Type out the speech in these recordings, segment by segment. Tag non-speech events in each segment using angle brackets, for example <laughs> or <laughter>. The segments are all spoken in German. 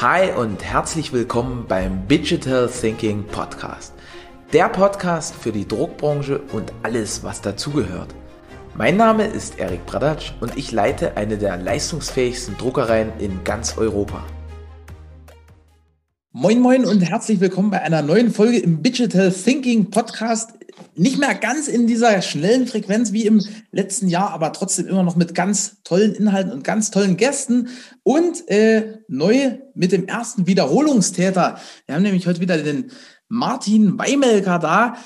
Hi und herzlich willkommen beim Digital Thinking Podcast. Der Podcast für die Druckbranche und alles, was dazugehört. Mein Name ist Erik Bradatsch und ich leite eine der leistungsfähigsten Druckereien in ganz Europa. Moin Moin und herzlich willkommen bei einer neuen Folge im Digital Thinking Podcast. Nicht mehr ganz in dieser schnellen Frequenz wie im letzten Jahr, aber trotzdem immer noch mit ganz tollen Inhalten und ganz tollen Gästen und äh, neu mit dem ersten Wiederholungstäter. Wir haben nämlich heute wieder den Martin Weimelker da,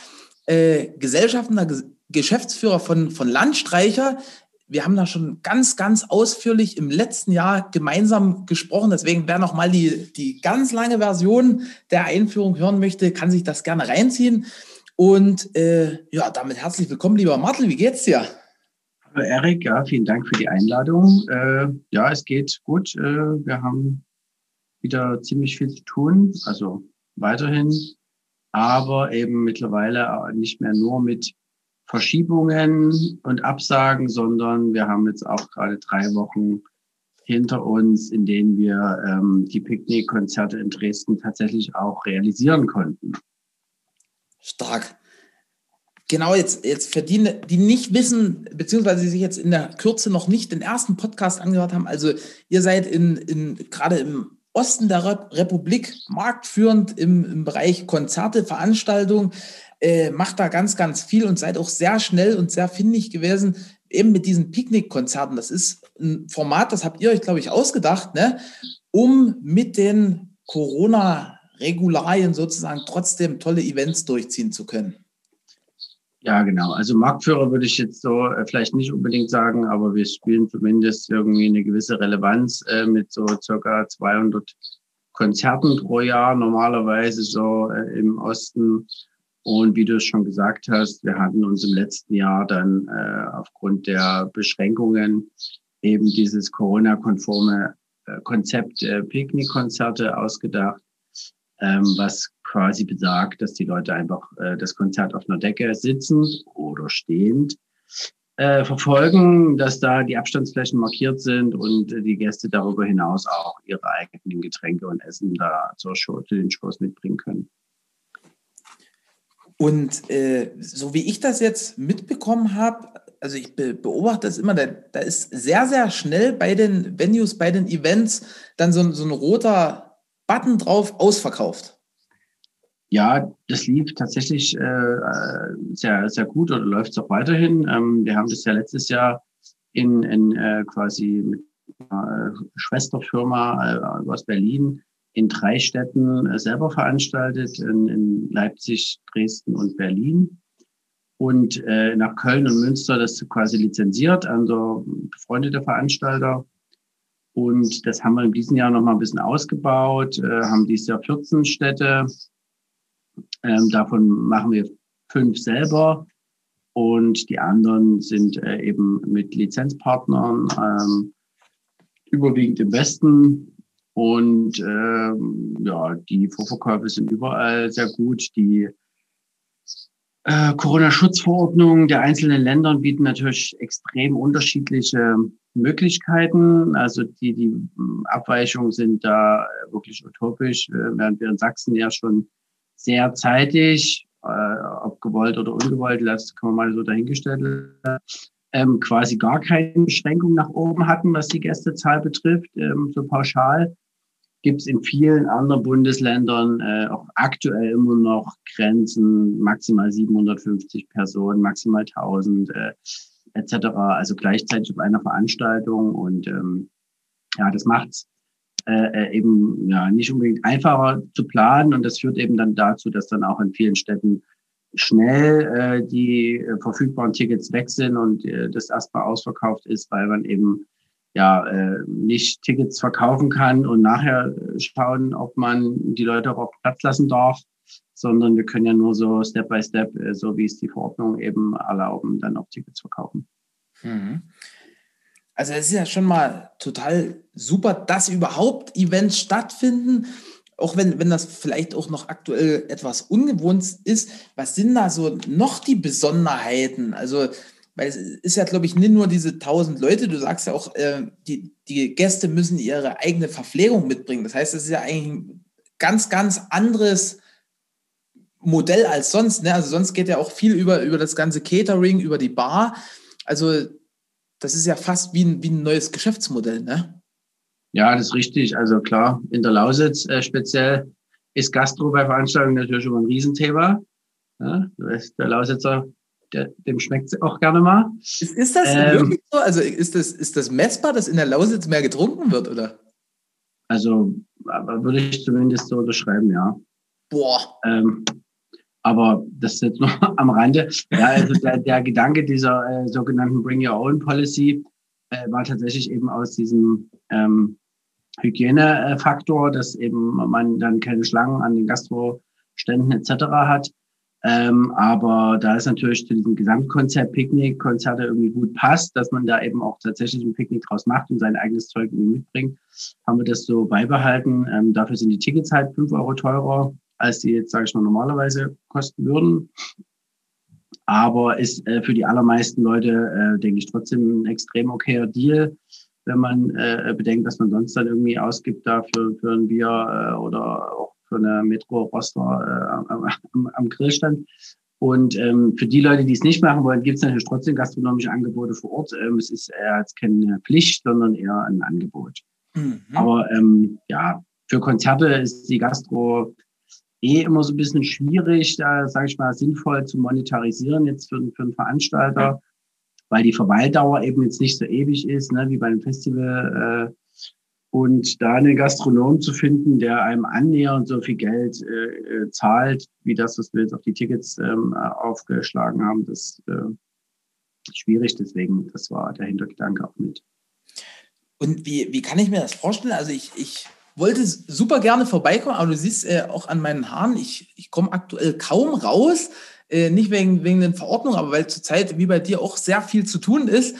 äh, Gesellschafter, Geschäftsführer von, von Landstreicher wir haben da schon ganz, ganz ausführlich im letzten Jahr gemeinsam gesprochen. Deswegen, wer noch mal die, die ganz lange Version der Einführung hören möchte, kann sich das gerne reinziehen. Und äh, ja, damit herzlich willkommen, lieber Martel. Wie geht's dir? Hallo Erik, ja, vielen Dank für die Einladung. Äh, ja, es geht gut. Äh, wir haben wieder ziemlich viel zu tun, also weiterhin, aber eben mittlerweile nicht mehr nur mit Verschiebungen und Absagen, sondern wir haben jetzt auch gerade drei Wochen hinter uns, in denen wir ähm, die Picknickkonzerte in Dresden tatsächlich auch realisieren konnten. Stark. Genau, jetzt, jetzt verdienen, die nicht wissen, beziehungsweise sich jetzt in der Kürze noch nicht den ersten Podcast angehört haben. Also ihr seid in, in gerade im Osten der Republik marktführend im, im Bereich Konzerte, Veranstaltungen äh, macht da ganz, ganz viel und seid auch sehr schnell und sehr findig gewesen, eben mit diesen Picknickkonzerten. Das ist ein Format, das habt ihr euch, glaube ich, ausgedacht, ne? um mit den Corona-Regularien sozusagen trotzdem tolle Events durchziehen zu können. Ja, genau. Also Marktführer würde ich jetzt so äh, vielleicht nicht unbedingt sagen, aber wir spielen zumindest irgendwie eine gewisse Relevanz äh, mit so circa 200 Konzerten pro Jahr, normalerweise so äh, im Osten und wie du es schon gesagt hast, wir hatten uns im letzten Jahr dann äh, aufgrund der Beschränkungen eben dieses Corona-konforme äh, Konzept äh, Picknickkonzerte ausgedacht, ähm, was quasi besagt, dass die Leute einfach äh, das Konzert auf einer Decke sitzend oder stehend äh, verfolgen, dass da die Abstandsflächen markiert sind und äh, die Gäste darüber hinaus auch ihre eigenen Getränke und Essen da zur Show, zu den Shows mitbringen können. Und äh, so wie ich das jetzt mitbekommen habe, also ich be beobachte das immer, da, da, ist sehr, sehr schnell bei den Venues, bei den Events dann so, so ein roter Button drauf, ausverkauft. Ja, das lief tatsächlich äh, sehr, sehr gut oder läuft es auch weiterhin. Ähm, wir haben das ja letztes Jahr in, in äh, quasi mit einer Schwesterfirma äh, aus Berlin in drei Städten äh, selber veranstaltet, in, in Leipzig, Dresden und Berlin. Und äh, nach Köln und Münster das quasi lizenziert an so befreundete Veranstalter. Und das haben wir in diesem Jahr noch mal ein bisschen ausgebaut, äh, haben dieses Jahr 14 Städte. Ähm, davon machen wir fünf selber. Und die anderen sind äh, eben mit Lizenzpartnern, ähm, überwiegend im Westen und ähm, ja, die Vorverkäufe sind überall sehr gut. Die äh, Corona-Schutzverordnungen der einzelnen Länder bieten natürlich extrem unterschiedliche Möglichkeiten. Also die, die Abweichungen sind da wirklich utopisch, äh, während wir in Sachsen ja schon sehr zeitig, äh, ob gewollt oder ungewollt, das kann man mal so dahingestellt ähm, quasi gar keine Beschränkung nach oben hatten, was die Gästezahl betrifft, ähm, so pauschal gibt es in vielen anderen Bundesländern äh, auch aktuell immer noch Grenzen, maximal 750 Personen, maximal 1000 äh, etc. Also gleichzeitig auf einer Veranstaltung und ähm, ja, das macht äh, äh, eben ja nicht unbedingt einfacher zu planen und das führt eben dann dazu, dass dann auch in vielen Städten schnell äh, die äh, verfügbaren Tickets weg sind und äh, das erstmal ausverkauft ist, weil man eben ja, äh, nicht Tickets verkaufen kann und nachher schauen, ob man die Leute auch auf Platz lassen darf, sondern wir können ja nur so Step by Step, äh, so wie es die Verordnung eben erlauben, dann auch Tickets verkaufen. Mhm. Also es ist ja schon mal total super, dass überhaupt Events stattfinden, auch wenn, wenn das vielleicht auch noch aktuell etwas ungewohnt ist. Was sind da so noch die Besonderheiten? Also weil es ist ja, glaube ich, nicht nur diese 1000 Leute, du sagst ja auch, äh, die, die Gäste müssen ihre eigene Verpflegung mitbringen. Das heißt, es ist ja eigentlich ein ganz, ganz anderes Modell als sonst. Ne? Also sonst geht ja auch viel über, über das ganze Catering, über die Bar. Also das ist ja fast wie ein, wie ein neues Geschäftsmodell, ne? Ja, das ist richtig. Also klar, in der Lausitz äh, speziell ist Gastro bei Veranstaltungen natürlich immer ein Riesenthema. Ja, der Lausitzer, dem schmeckt es auch gerne mal. Ist, ist das ähm, wirklich so? Also ist das, ist das messbar, dass in der Lausitz mehr getrunken wird, oder? Also würde ich zumindest so unterschreiben, ja. Boah. Ähm, aber das ist jetzt noch <laughs> am Rande. Ja, also der, der Gedanke dieser äh, sogenannten Bring Your Own Policy äh, war tatsächlich eben aus diesem ähm, Hygienefaktor, dass eben man dann keine Schlangen an den Gastroständen etc. hat. Ähm, aber da es natürlich zu diesem Gesamtkonzept Picknick, Konzerte irgendwie gut passt, dass man da eben auch tatsächlich ein Picknick draus macht und sein eigenes Zeug irgendwie mitbringt, haben wir das so beibehalten. Ähm, dafür sind die Tickets halt fünf Euro teurer, als die jetzt, sage ich mal, normalerweise kosten würden. Aber ist äh, für die allermeisten Leute, äh, denke ich, trotzdem ein extrem okayer Deal, wenn man äh, bedenkt, dass man sonst dann irgendwie ausgibt da für, für ein Bier äh, oder auch für eine Metro-Roster äh, am, am, Grillstand. Und ähm, für die Leute, die es nicht machen wollen, gibt es natürlich trotzdem gastronomische Angebote vor Ort. Ähm, es ist eher als keine Pflicht, sondern eher ein Angebot. Mhm. Aber ähm, ja, für Konzerte ist die Gastro eh immer so ein bisschen schwierig, da sage ich mal, sinnvoll zu monetarisieren jetzt für, für einen Veranstalter, weil die Verweildauer eben jetzt nicht so ewig ist, ne, wie bei einem Festival. Äh, und da einen Gastronom zu finden, der einem annähernd so viel Geld äh, äh, zahlt, wie das, was wir jetzt auf die Tickets ähm, aufgeschlagen haben, das äh, schwierig. Deswegen, das war der Hintergedanke auch mit. Und wie, wie kann ich mir das vorstellen? Also ich, ich wollte super gerne vorbeikommen, aber du siehst äh, auch an meinen Haaren, ich, ich komme aktuell kaum raus. Äh, nicht wegen, wegen den Verordnungen, aber weil zurzeit wie bei dir auch sehr viel zu tun ist.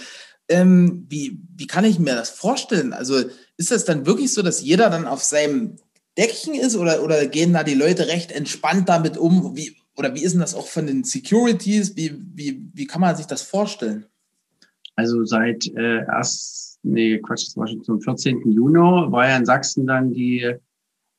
Ähm, wie, wie kann ich mir das vorstellen? Also ist das dann wirklich so, dass jeder dann auf seinem Deckchen ist oder, oder gehen da die Leute recht entspannt damit um? Wie, oder wie ist denn das auch von den Securities? Wie, wie, wie kann man sich das vorstellen? Also seit äh, erst nee, Quatsch, das war schon zum 14. Juni, war ja in Sachsen dann die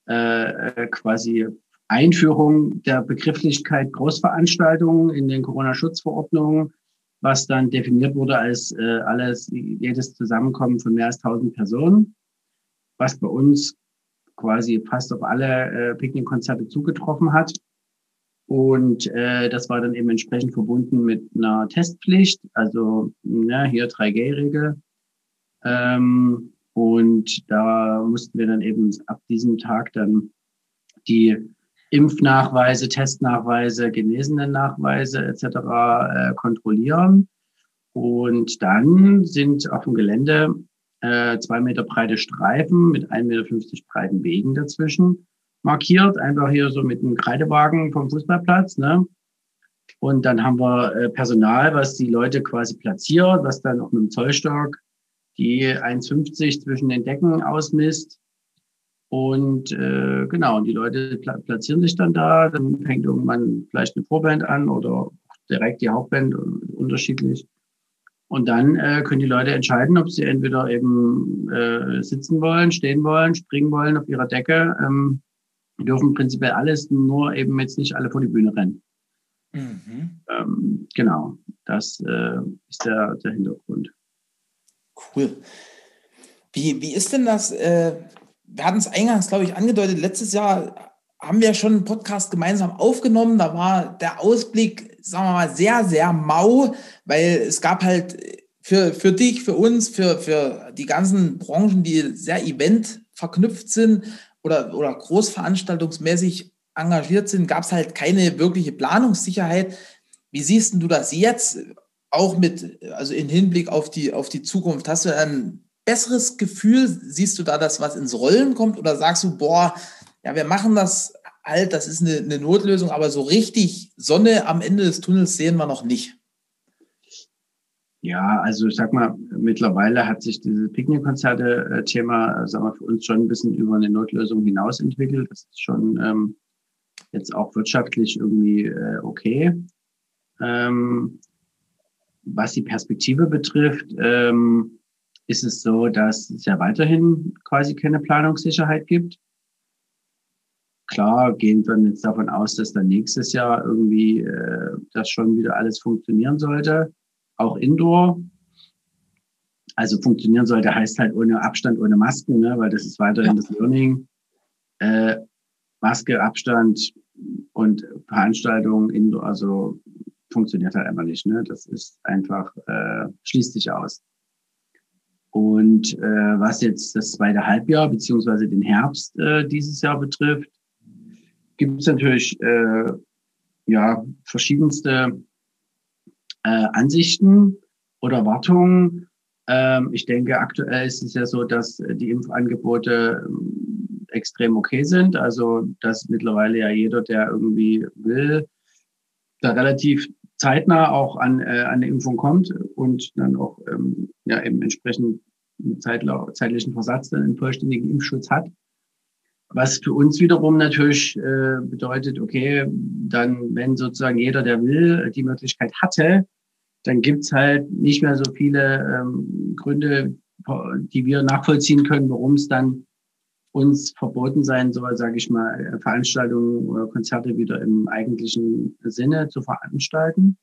äh, quasi Einführung der Begrifflichkeit Großveranstaltungen in den Corona-Schutzverordnungen, was dann definiert wurde als äh, alles, jedes Zusammenkommen von mehr als 1000 Personen, was bei uns quasi fast auf alle äh, Picknickkonzerte zugetroffen hat. Und äh, das war dann eben entsprechend verbunden mit einer Testpflicht, also ja, hier 3G-Regel, ähm, und da mussten wir dann eben ab diesem Tag dann die Impfnachweise, Testnachweise, Genesenen-Nachweise etc. Äh, kontrollieren. Und dann sind auf dem Gelände äh, zwei Meter breite Streifen mit 1,50 Meter breiten Wegen dazwischen markiert. Einfach hier so mit einem Kreidewagen vom Fußballplatz. Ne? Und dann haben wir äh, Personal, was die Leute quasi platziert, was dann auch mit dem Zollstock die 1,50 zwischen den Decken ausmisst. Und äh, genau, und die Leute platzieren sich dann da, dann fängt irgendwann vielleicht eine Vorband an oder direkt die Hauptband, unterschiedlich. Und dann äh, können die Leute entscheiden, ob sie entweder eben äh, sitzen wollen, stehen wollen, springen wollen auf ihrer Decke. Ähm, dürfen prinzipiell alles, nur eben jetzt nicht alle vor die Bühne rennen. Mhm. Ähm, genau, das äh, ist der, der Hintergrund. Cool. Wie, wie ist denn das? Äh, wir hatten es eingangs, glaube ich, angedeutet. Letztes Jahr haben wir schon einen Podcast gemeinsam aufgenommen. Da war der Ausblick, sagen wir mal, sehr, sehr mau, weil es gab halt für, für dich, für uns, für, für die ganzen Branchen, die sehr event verknüpft sind oder, oder großveranstaltungsmäßig engagiert sind, gab es halt keine wirkliche Planungssicherheit. Wie siehst du das jetzt? auch mit, also in Hinblick auf die, auf die Zukunft, hast du ein besseres Gefühl? Siehst du da das, was ins Rollen kommt? Oder sagst du, boah, ja, wir machen das halt, das ist eine, eine Notlösung, aber so richtig Sonne am Ende des Tunnels sehen wir noch nicht? Ja, also ich sag mal, mittlerweile hat sich dieses Picknickkonzerte-Thema, äh, sagen wir, für uns schon ein bisschen über eine Notlösung hinaus entwickelt. Das ist schon ähm, jetzt auch wirtschaftlich irgendwie äh, okay. Ähm, was die Perspektive betrifft, ähm, ist es so, dass es ja weiterhin quasi keine Planungssicherheit gibt. Klar gehen wir jetzt davon aus, dass dann nächstes Jahr irgendwie äh, das schon wieder alles funktionieren sollte, auch indoor. Also funktionieren sollte heißt halt ohne Abstand, ohne Masken, ne, weil das ist weiterhin ja. das Learning. Äh, Maske, Abstand und Veranstaltungen, indoor, also funktioniert halt einfach nicht. Ne? Das ist einfach, äh, schließt sich aus. Und äh, was jetzt das zweite Halbjahr beziehungsweise den Herbst äh, dieses Jahr betrifft, gibt es natürlich äh, ja verschiedenste äh, Ansichten oder Erwartungen. Ähm, ich denke, aktuell ist es ja so, dass die Impfangebote ähm, extrem okay sind. Also dass mittlerweile ja jeder, der irgendwie will, da relativ zeitnah auch an, äh, an eine Impfung kommt und dann auch ähm, ja, im entsprechenden zeitlichen Versatz dann einen vollständigen Impfschutz hat. Was für uns wiederum natürlich äh, bedeutet, okay, dann, wenn sozusagen jeder, der will, die Möglichkeit hatte, dann gibt's halt nicht mehr so viele ähm, Gründe, die wir nachvollziehen können, warum es dann uns verboten sein soll, sage ich mal, Veranstaltungen oder Konzerte wieder im eigentlichen Sinne zu veranstalten.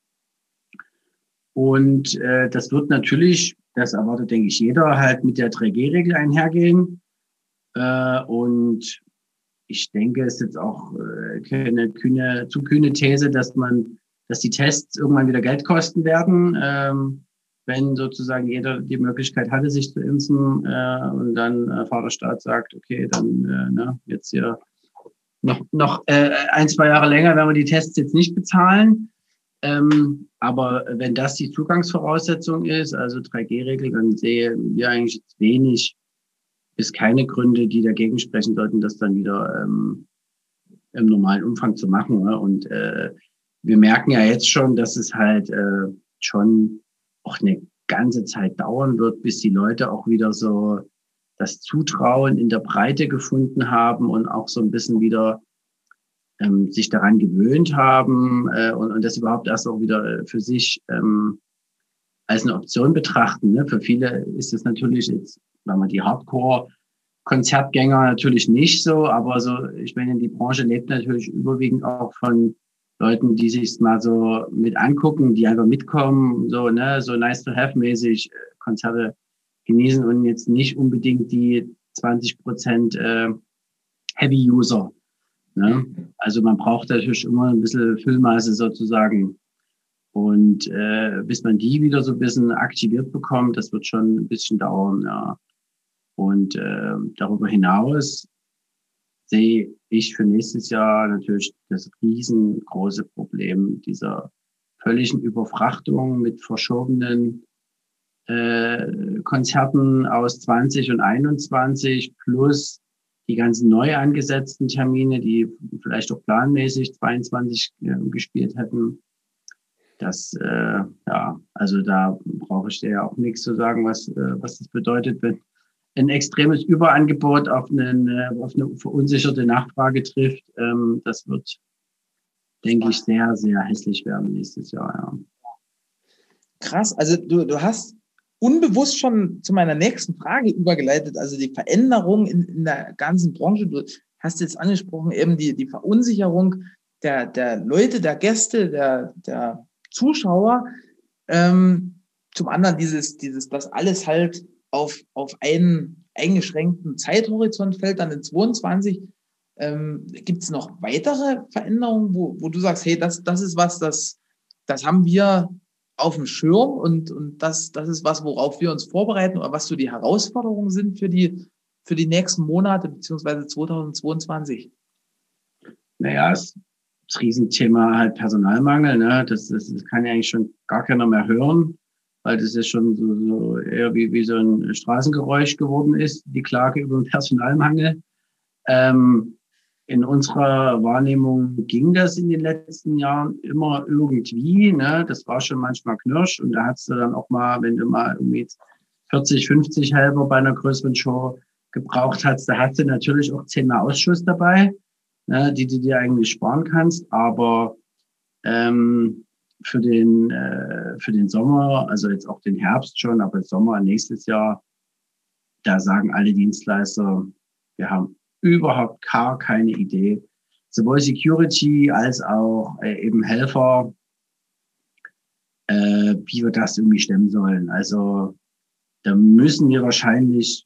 Und äh, das wird natürlich, das erwartet, denke ich, jeder, halt mit der 3G-Regel einhergehen. Äh, und ich denke, es ist jetzt auch äh, keine kühne, zu kühne These, dass man, dass die Tests irgendwann wieder Geld kosten werden. Ähm, wenn sozusagen jeder die Möglichkeit hatte, sich zu impfen äh, und dann äh, Vaterstaat sagt, okay, dann äh, ne, jetzt hier noch, noch äh, ein, zwei Jahre länger werden wir die Tests jetzt nicht bezahlen. Ähm, aber wenn das die Zugangsvoraussetzung ist, also 3G-Regel, dann sehen wir eigentlich wenig bis keine Gründe, die dagegen sprechen sollten, das dann wieder ähm, im normalen Umfang zu machen. Ne? Und äh, wir merken ja jetzt schon, dass es halt äh, schon auch eine ganze Zeit dauern wird, bis die Leute auch wieder so das Zutrauen in der Breite gefunden haben und auch so ein bisschen wieder ähm, sich daran gewöhnt haben äh, und, und das überhaupt erst auch wieder äh, für sich ähm, als eine Option betrachten. Ne? Für viele ist es natürlich jetzt, wenn man die Hardcore-Konzertgänger natürlich nicht so, aber so, ich meine, die Branche lebt natürlich überwiegend auch von Leuten, die sich mal so mit angucken, die einfach mitkommen, so, ne, so nice to have mäßig äh, Konzerte genießen und jetzt nicht unbedingt die 20 Prozent äh, Heavy User. Ne? Also man braucht natürlich immer ein bisschen Füllmaße sozusagen. Und äh, bis man die wieder so ein bisschen aktiviert bekommt, das wird schon ein bisschen dauern, ja. Und äh, darüber hinaus sehe ich für nächstes Jahr natürlich das riesengroße Problem dieser völligen Überfrachtung mit verschobenen äh, Konzerten aus 20 und 21 plus die ganzen neu angesetzten Termine, die vielleicht auch planmäßig 22 äh, gespielt hätten. Das, äh, ja, also da brauche ich dir ja auch nichts zu sagen, was, äh, was das bedeutet, wenn ein extremes Überangebot auf, einen, äh, auf eine verunsicherte Nachfrage trifft. Ähm, das wird, denke ich, sehr, sehr hässlich werden nächstes Jahr. Ja. Krass, also du, du hast unbewusst schon zu meiner nächsten Frage übergeleitet, also die Veränderung in, in der ganzen Branche. Du hast jetzt angesprochen, eben die, die Verunsicherung der, der Leute, der Gäste, der, der Zuschauer. Ähm, zum anderen dieses, dieses, das alles halt auf, auf einen eingeschränkten Zeithorizont fällt, dann in 22. Ähm, Gibt es noch weitere Veränderungen, wo, wo du sagst, hey, das, das ist was, das, das haben wir auf dem Schirm und, und das, das ist was, worauf wir uns vorbereiten oder was so die Herausforderungen sind für die, für die nächsten Monate beziehungsweise 2022? Naja, das, Riesenthema halt Personalmangel, ne? das, das, das kann ja eigentlich schon gar keiner mehr hören weil das ist schon so, so eher wie, wie so ein Straßengeräusch geworden ist, die Klage über den Personalmangel. Ähm, in unserer Wahrnehmung ging das in den letzten Jahren immer irgendwie. Ne? Das war schon manchmal knirsch und da hast du dann auch mal, wenn du mal irgendwie 40, 50 Helfer bei einer größeren Show gebraucht hast, da hast du natürlich auch zehnmal Ausschuss dabei, ne? die du dir eigentlich sparen kannst. Aber ähm, für den, äh, für den Sommer, also jetzt auch den Herbst schon, aber Sommer nächstes Jahr, da sagen alle Dienstleister, wir haben überhaupt gar keine Idee. Sowohl Security als auch äh, eben Helfer, äh, wie wir das irgendwie stemmen sollen. Also da müssen wir wahrscheinlich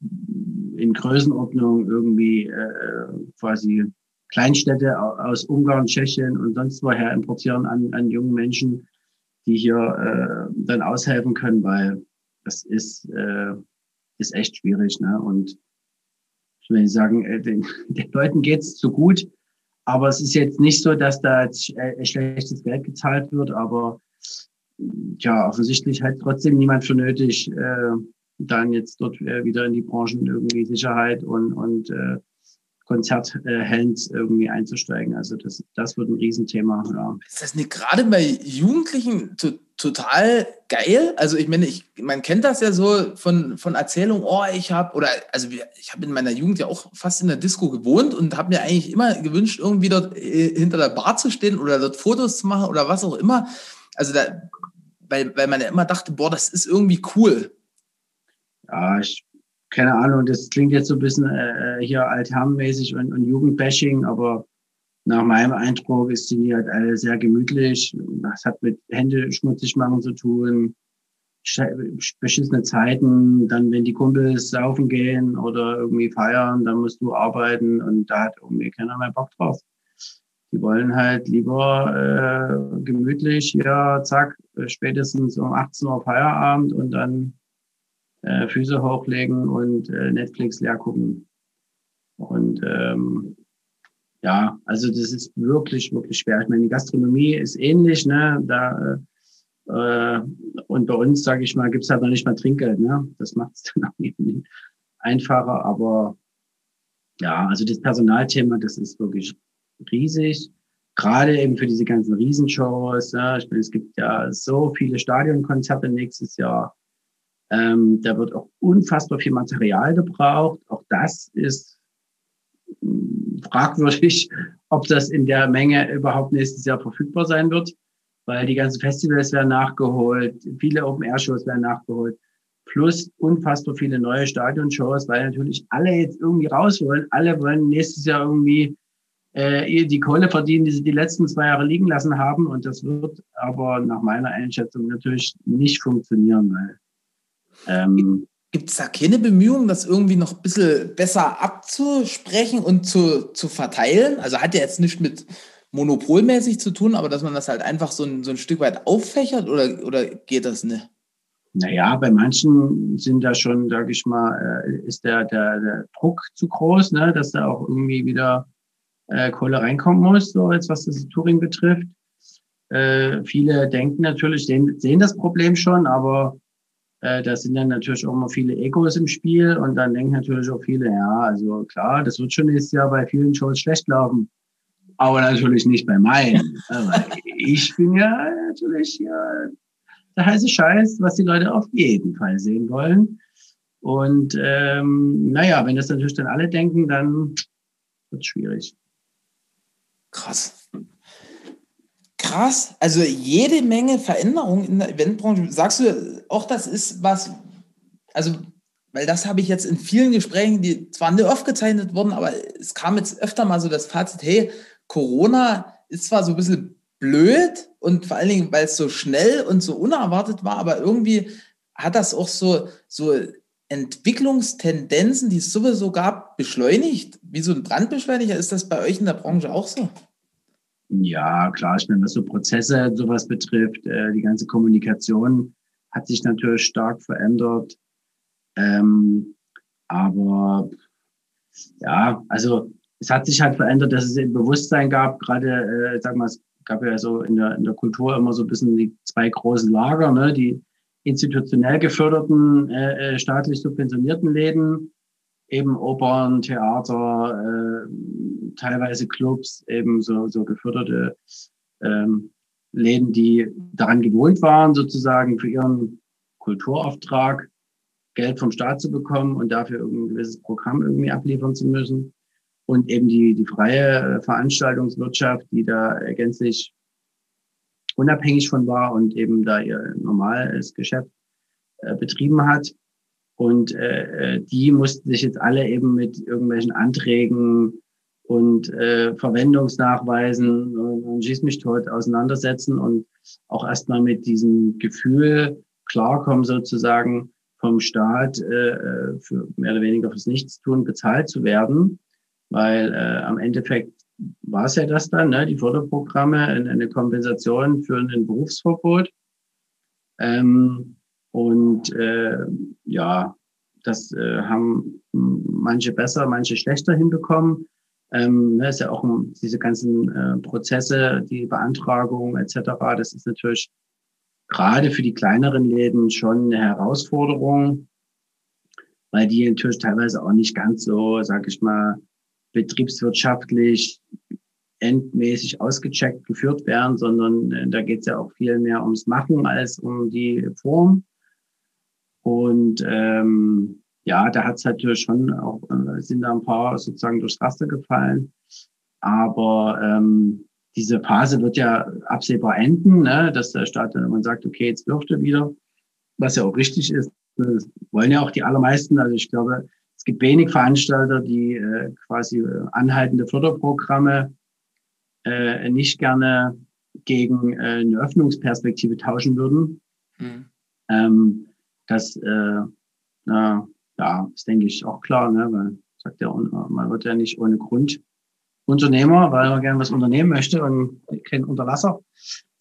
in Größenordnung irgendwie äh, quasi Kleinstädte aus Ungarn, Tschechien und sonst woher importieren an, an jungen Menschen, die hier äh, dann aushelfen können, weil das ist, äh, ist echt schwierig. Ne? Und ich will sagen, äh, den, <laughs> den Leuten geht's zu gut, aber es ist jetzt nicht so, dass da äh, schlechtes Geld gezahlt wird, aber ja, offensichtlich halt trotzdem niemand für nötig, äh, dann jetzt dort äh, wieder in die Branchen irgendwie Sicherheit und, und äh, Konzerthands irgendwie einzusteigen. Also das, das wird ein Riesenthema. Ja. Ist das nicht gerade bei Jugendlichen to total geil? Also ich meine, ich, man kennt das ja so von, von Erzählungen, oh, ich habe, oder also ich habe in meiner Jugend ja auch fast in der Disco gewohnt und habe mir eigentlich immer gewünscht, irgendwie dort äh, hinter der Bar zu stehen oder dort Fotos zu machen oder was auch immer. Also da, weil, weil man ja immer dachte, boah, das ist irgendwie cool. Ja, ich keine Ahnung, das klingt jetzt so ein bisschen äh, äh, hier altherrenmäßig und, und Jugendbashing, aber nach meinem Eindruck ist die halt alle sehr gemütlich. Das hat mit Hände schmutzig machen zu tun, beschissene Zeiten, dann wenn die Kumpels saufen gehen oder irgendwie feiern, dann musst du arbeiten und da hat irgendwie keiner mehr Bock drauf. Die wollen halt lieber äh, gemütlich, ja, zack, spätestens um 18 Uhr Feierabend und dann äh, Füße hochlegen und äh, Netflix leer gucken. Und ähm, ja, also das ist wirklich, wirklich schwer. Ich meine, die Gastronomie ist ähnlich, ne? Da äh, und bei uns, sage ich mal, gibt's halt noch nicht mal Trinkgeld, ne? Das macht es <laughs> dann auch irgendwie einfacher. Aber ja, also das Personalthema, das ist wirklich riesig. Gerade eben für diese ganzen Riesenshows. Ja, ich meine, es gibt ja so viele Stadionkonzerte nächstes Jahr. Ähm, da wird auch unfassbar viel Material gebraucht. Auch das ist hm, fragwürdig, ob das in der Menge überhaupt nächstes Jahr verfügbar sein wird, weil die ganzen Festivals werden nachgeholt, viele Open-Air-Shows werden nachgeholt, plus unfassbar viele neue Stadionshows, weil natürlich alle jetzt irgendwie raus wollen. Alle wollen nächstes Jahr irgendwie äh, die Kohle verdienen, die sie die letzten zwei Jahre liegen lassen haben. Und das wird aber nach meiner Einschätzung natürlich nicht funktionieren, weil ähm, Gibt es da keine Bemühungen, das irgendwie noch ein bisschen besser abzusprechen und zu, zu verteilen? Also hat ja jetzt nicht mit monopolmäßig zu tun, aber dass man das halt einfach so ein, so ein Stück weit auffächert oder, oder geht das nicht? Naja, bei manchen sind da schon, sag ich mal, äh, ist der, der, der Druck zu groß, ne, dass da auch irgendwie wieder äh, Kohle reinkommen muss, so jetzt was das Touring betrifft. Äh, viele denken natürlich, sehen, sehen das Problem schon, aber äh, da sind dann natürlich auch immer viele Egos im Spiel und dann denken natürlich auch viele, ja, also klar, das wird schon nächstes Jahr bei vielen Shows schlecht laufen. Aber natürlich nicht bei meinen. <laughs> ich bin ja natürlich ja, der heiße Scheiß, was die Leute auf jeden Fall sehen wollen. Und ähm, naja, wenn das natürlich dann alle denken, dann wird es schwierig. Krass krass. Also jede Menge Veränderungen in der Eventbranche. Sagst du auch, das ist was, also, weil das habe ich jetzt in vielen Gesprächen, die zwar nicht aufgezeichnet wurden, aber es kam jetzt öfter mal so das Fazit, hey, Corona ist zwar so ein bisschen blöd und vor allen Dingen, weil es so schnell und so unerwartet war, aber irgendwie hat das auch so, so Entwicklungstendenzen, die es sowieso gab, beschleunigt. Wie so ein Brandbeschleuniger, ist das bei euch in der Branche auch so? Ja, klar, ich meine, was so Prozesse sowas betrifft, äh, die ganze Kommunikation hat sich natürlich stark verändert. Ähm, aber ja, also es hat sich halt verändert, dass es ein Bewusstsein gab, gerade, äh, sag mal, es gab ja so in der, in der Kultur immer so ein bisschen die zwei großen Lager, ne, die institutionell geförderten, äh, äh staatlich subventionierten Läden eben Opern, Theater, äh, teilweise Clubs, eben so, so geförderte ähm, Läden, die daran gewohnt waren, sozusagen für ihren Kulturauftrag Geld vom Staat zu bekommen und dafür irgendein gewisses Programm irgendwie abliefern zu müssen. Und eben die, die freie Veranstaltungswirtschaft, die da gänzlich unabhängig von war und eben da ihr normales Geschäft äh, betrieben hat. Und äh, äh, die mussten sich jetzt alle eben mit irgendwelchen Anträgen und äh, Verwendungsnachweisen und, und schieß mich tot auseinandersetzen und auch erstmal mit diesem Gefühl klarkommen sozusagen vom Staat äh, für mehr oder weniger fürs Nichtstun bezahlt zu werden, weil äh, am Endeffekt war es ja das dann, ne, die Förderprogramme, eine Kompensation für ein Berufsverbot. Ähm, und äh, ja, das äh, haben manche besser, manche schlechter hinbekommen. Ähm, ne, ist ja auch um, diese ganzen äh, Prozesse, die Beantragung etc. Das ist natürlich gerade für die kleineren Läden schon eine Herausforderung, weil die natürlich teilweise auch nicht ganz so, sag ich mal, betriebswirtschaftlich endmäßig ausgecheckt geführt werden, sondern äh, da geht es ja auch viel mehr ums Machen als um die Form. Und ähm, ja, da hat es natürlich schon auch, äh, sind da ein paar sozusagen durchs Raster gefallen. Aber ähm, diese Phase wird ja absehbar enden, ne? dass der Staat irgendwann sagt, okay, jetzt dürfte wieder, was ja auch richtig ist. Das wollen ja auch die allermeisten. Also ich glaube, es gibt wenig Veranstalter, die äh, quasi äh, anhaltende Förderprogramme äh, nicht gerne gegen äh, eine Öffnungsperspektive tauschen würden. Mhm. Ähm, das, äh, na, ja, ist denke ich auch klar, ne? weil sagt ja, man wird ja nicht ohne Grund Unternehmer, weil man gerne was unternehmen möchte und kein Unterlasser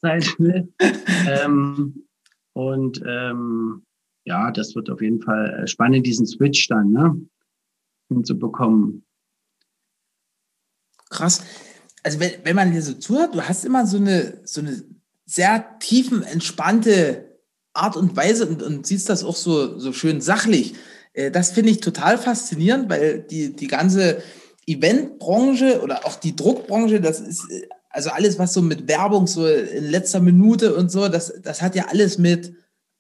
sein will. <laughs> ähm, und ähm, ja, das wird auf jeden Fall äh, spannend, diesen Switch dann ne, hinzubekommen. Krass. Also wenn, wenn man dir so zuhört, du hast immer so eine, so eine sehr tiefen, entspannte Art und Weise und, und siehst das auch so, so schön sachlich. Äh, das finde ich total faszinierend, weil die, die ganze Eventbranche oder auch die Druckbranche, das ist äh, also alles, was so mit Werbung so in letzter Minute und so, das, das hat ja alles mit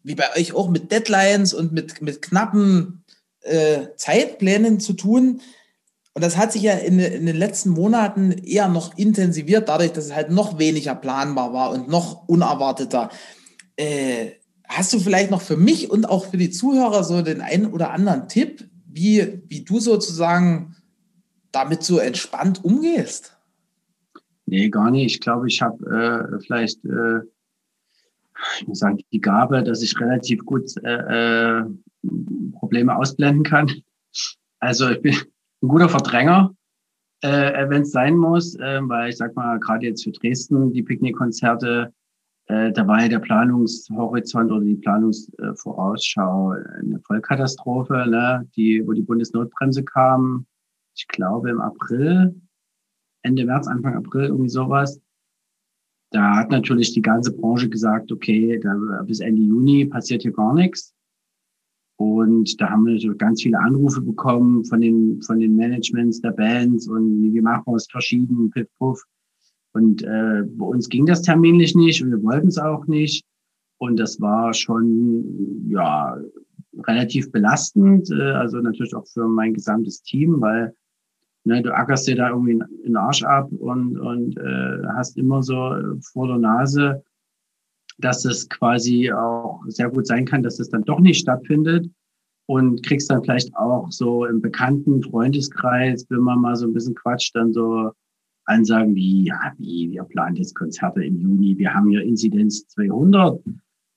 wie bei euch auch mit Deadlines und mit, mit knappen äh, Zeitplänen zu tun. Und das hat sich ja in, in, den letzten Monaten eher noch intensiviert, dadurch, dass es halt noch weniger planbar war und noch unerwarteter. Äh, hast du vielleicht noch für mich und auch für die Zuhörer so den einen oder anderen Tipp, wie, wie du sozusagen damit so entspannt umgehst? Nee, gar nicht. Ich glaube, ich habe äh, vielleicht äh, ich muss sagen, die Gabe, dass ich relativ gut äh, äh, Probleme ausblenden kann. Also ich bin ein guter Verdränger, äh, wenn es sein muss, äh, weil ich sag mal, gerade jetzt für Dresden, die Picknickkonzerte, äh, da war ja der Planungshorizont oder die Planungsvorausschau eine Vollkatastrophe, ne? die, wo die Bundesnotbremse kam, ich glaube im April, Ende März, Anfang April, irgendwie sowas da hat natürlich die ganze Branche gesagt, okay, da, bis Ende Juni passiert hier gar nichts. Und da haben wir natürlich ganz viele Anrufe bekommen von den, von den Managements der Bands und wie machen wir es verschieden, piff, puff. Und äh, bei uns ging das terminlich nicht und wir wollten es auch nicht. Und das war schon, ja, relativ belastend, äh, also natürlich auch für mein gesamtes Team, weil Ne, du ackerst dir da irgendwie den Arsch ab und, und äh, hast immer so vor der Nase, dass es quasi auch sehr gut sein kann, dass es dann doch nicht stattfindet und kriegst dann vielleicht auch so im bekannten Freundeskreis, wenn man mal so ein bisschen quatscht, dann so Ansagen wie, ja, wie, wir planen jetzt Konzerte im Juni, wir haben hier Inzidenz 200.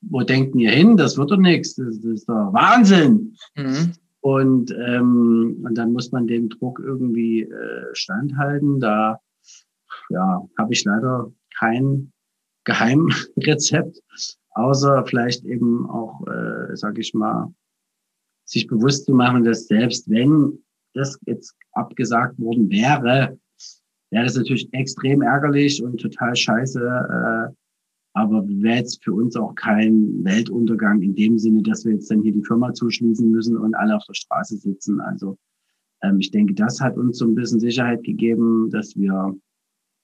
Wo denkt ihr hin? Das wird doch nichts. Das, das ist doch Wahnsinn. Mhm. Und, ähm, und dann muss man dem Druck irgendwie äh, standhalten. Da ja, habe ich leider kein Geheimrezept, außer vielleicht eben auch, äh, sage ich mal, sich bewusst zu machen, dass selbst wenn das jetzt abgesagt worden wäre, wäre das natürlich extrem ärgerlich und total scheiße. Äh, aber wäre jetzt für uns auch kein Weltuntergang in dem Sinne, dass wir jetzt dann hier die Firma zuschließen müssen und alle auf der Straße sitzen. Also ähm, ich denke, das hat uns so ein bisschen Sicherheit gegeben, dass wir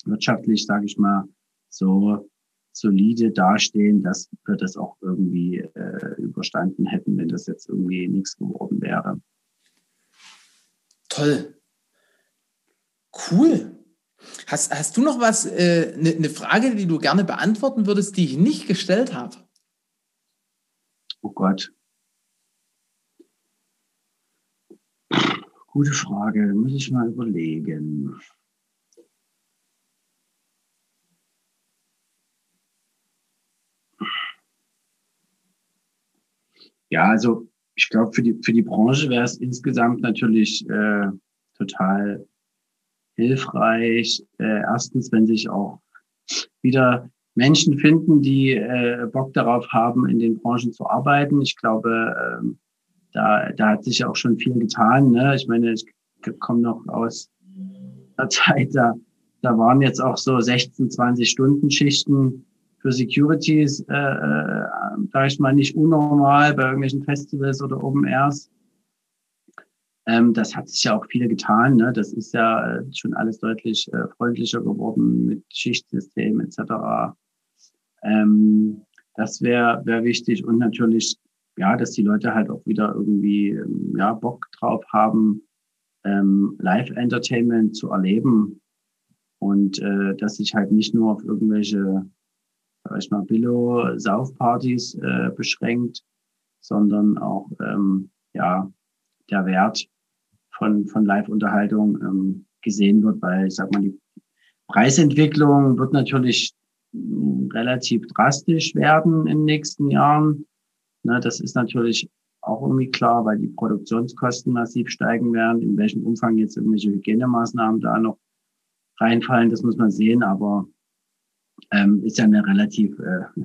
wirtschaftlich, sage ich mal, so solide dastehen, dass wir das auch irgendwie äh, überstanden hätten, wenn das jetzt irgendwie nichts geworden wäre. Toll. Cool. Hast, hast du noch was, eine äh, ne, ne Frage, die du gerne beantworten würdest, die ich nicht gestellt habe? Oh Gott. Gute Frage, muss ich mal überlegen. Ja, also ich glaube, für die, für die Branche wäre es insgesamt natürlich äh, total hilfreich. Äh, erstens, wenn sich auch wieder Menschen finden, die äh, Bock darauf haben, in den Branchen zu arbeiten. Ich glaube, ähm, da, da hat sich auch schon viel getan. Ne? Ich meine, ich komme noch aus der Zeit, da, da waren jetzt auch so 16, 20 Stunden Schichten für Securities, äh, äh, sage ich mal, nicht unnormal bei irgendwelchen Festivals oder Open Airs. Ähm, das hat sich ja auch viele getan. Ne? Das ist ja äh, schon alles deutlich äh, freundlicher geworden mit Schichtsystem etc. Ähm, das wäre wär wichtig und natürlich, ja, dass die Leute halt auch wieder irgendwie ähm, ja, Bock drauf haben, ähm, Live-Entertainment zu erleben und äh, dass sich halt nicht nur auf irgendwelche sag ich mal, Billo-Saufpartys äh, beschränkt, sondern auch ähm, ja, der Wert von, von Live-Unterhaltung ähm, gesehen wird, weil ich sag mal, die Preisentwicklung wird natürlich hm, relativ drastisch werden in den nächsten Jahren. Ne, das ist natürlich auch irgendwie klar, weil die Produktionskosten massiv steigen werden. In welchem Umfang jetzt irgendwelche Hygienemaßnahmen da noch reinfallen, das muss man sehen. Aber ähm, ist ja eine relativ äh,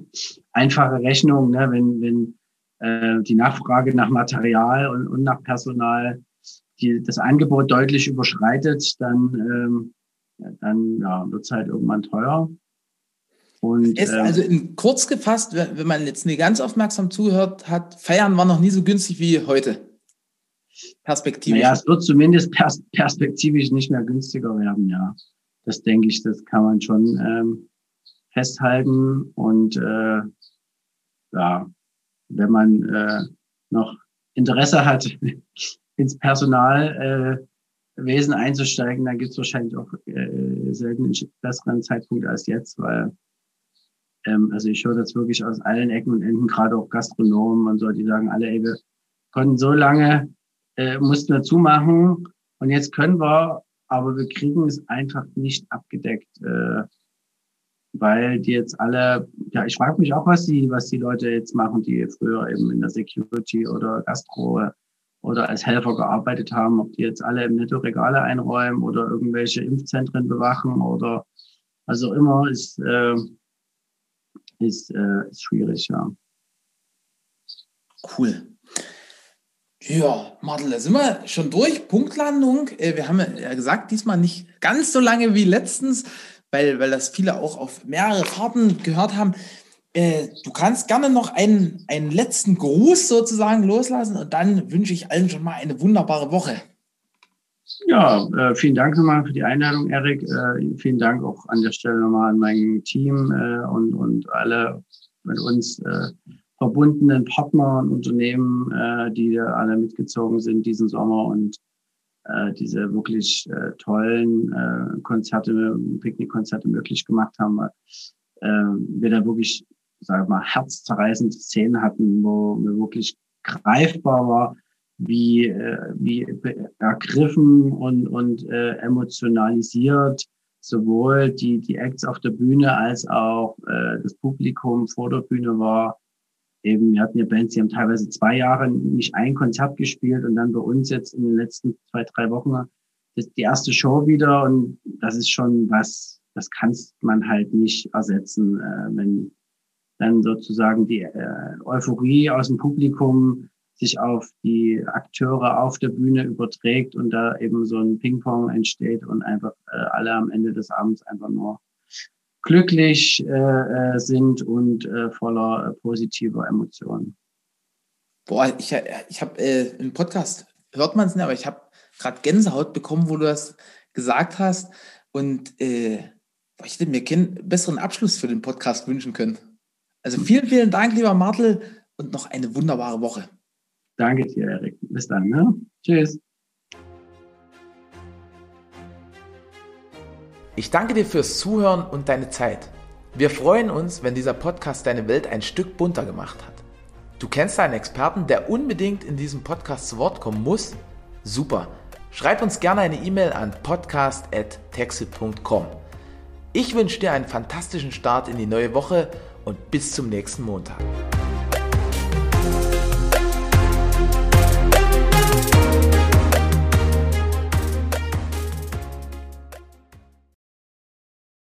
einfache Rechnung, ne? wenn, wenn äh, die Nachfrage nach Material und, und nach Personal die, das Angebot deutlich überschreitet, dann, ähm, dann ja, wird es halt irgendwann teuer. Und, es, ähm, also in, kurz gefasst, wenn, man jetzt nicht ganz aufmerksam zuhört hat, Feiern war noch nie so günstig wie heute. Perspektivisch. Ja, es wird zumindest pers perspektivisch nicht mehr günstiger werden, ja. Das denke ich, das kann man schon ähm, festhalten. Und äh, ja, wenn man äh, noch Interesse hat, ins Personalwesen äh, einzusteigen, dann gibt es wahrscheinlich auch äh, selten einen besseren Zeitpunkt als jetzt, weil ähm, also ich höre das wirklich aus allen Ecken und Enden, gerade auch Gastronomen und so, die sagen alle, ey, wir konnten so lange, äh, mussten wir zumachen und jetzt können wir, aber wir kriegen es einfach nicht abgedeckt. Äh, weil die jetzt alle, ja, ich frage mich auch, was die, was die Leute jetzt machen, die früher eben in der Security oder Gastro oder als Helfer gearbeitet haben, ob die jetzt alle im Netto Regale einräumen oder irgendwelche Impfzentren bewachen oder also immer ist, äh, ist, äh, ist schwierig, ja. Cool. Ja, Martel, da sind wir schon durch. Punktlandung. Äh, wir haben ja gesagt, diesmal nicht ganz so lange wie letztens weil, weil das viele auch auf mehrere Fahrten gehört haben. Äh, du kannst gerne noch einen, einen letzten Gruß sozusagen loslassen und dann wünsche ich allen schon mal eine wunderbare Woche. Ja, äh, vielen Dank nochmal für die Einladung, Erik. Äh, vielen Dank auch an der Stelle nochmal an mein Team äh, und, und alle mit uns äh, verbundenen Partner und Unternehmen, die alle mitgezogen sind diesen Sommer und diese wirklich tollen Konzerte, Picknickkonzerte möglich gemacht haben, äh, wir da wirklich, sag mal, herzzerreißende Szenen hatten, wo mir wirklich greifbar war, wie, äh, wie ergriffen und, und äh, emotionalisiert sowohl die, die Acts auf der Bühne als auch äh, das Publikum vor der Bühne war. Eben, wir hatten ja Bands, die haben teilweise zwei Jahre nicht ein Konzert gespielt und dann bei uns jetzt in den letzten zwei, drei Wochen die erste Show wieder und das ist schon was, das kannst man halt nicht ersetzen, äh, wenn dann sozusagen die äh, Euphorie aus dem Publikum sich auf die Akteure auf der Bühne überträgt und da eben so ein Ping-Pong entsteht und einfach äh, alle am Ende des Abends einfach nur glücklich äh, äh, sind und äh, voller äh, positiver Emotionen. Boah, ich, ich habe äh, im Podcast, hört man es nicht, aber ich habe gerade Gänsehaut bekommen, wo du das gesagt hast. Und äh, ich hätte mir keinen besseren Abschluss für den Podcast wünschen können. Also vielen, vielen Dank, lieber Martel, und noch eine wunderbare Woche. Danke dir, Erik. Bis dann. Ne? Tschüss. Ich danke dir fürs Zuhören und deine Zeit. Wir freuen uns, wenn dieser Podcast deine Welt ein Stück bunter gemacht hat. Du kennst einen Experten, der unbedingt in diesem Podcast zu Wort kommen muss? Super. Schreib uns gerne eine E-Mail an podcast.texit.com. Ich wünsche dir einen fantastischen Start in die neue Woche und bis zum nächsten Montag.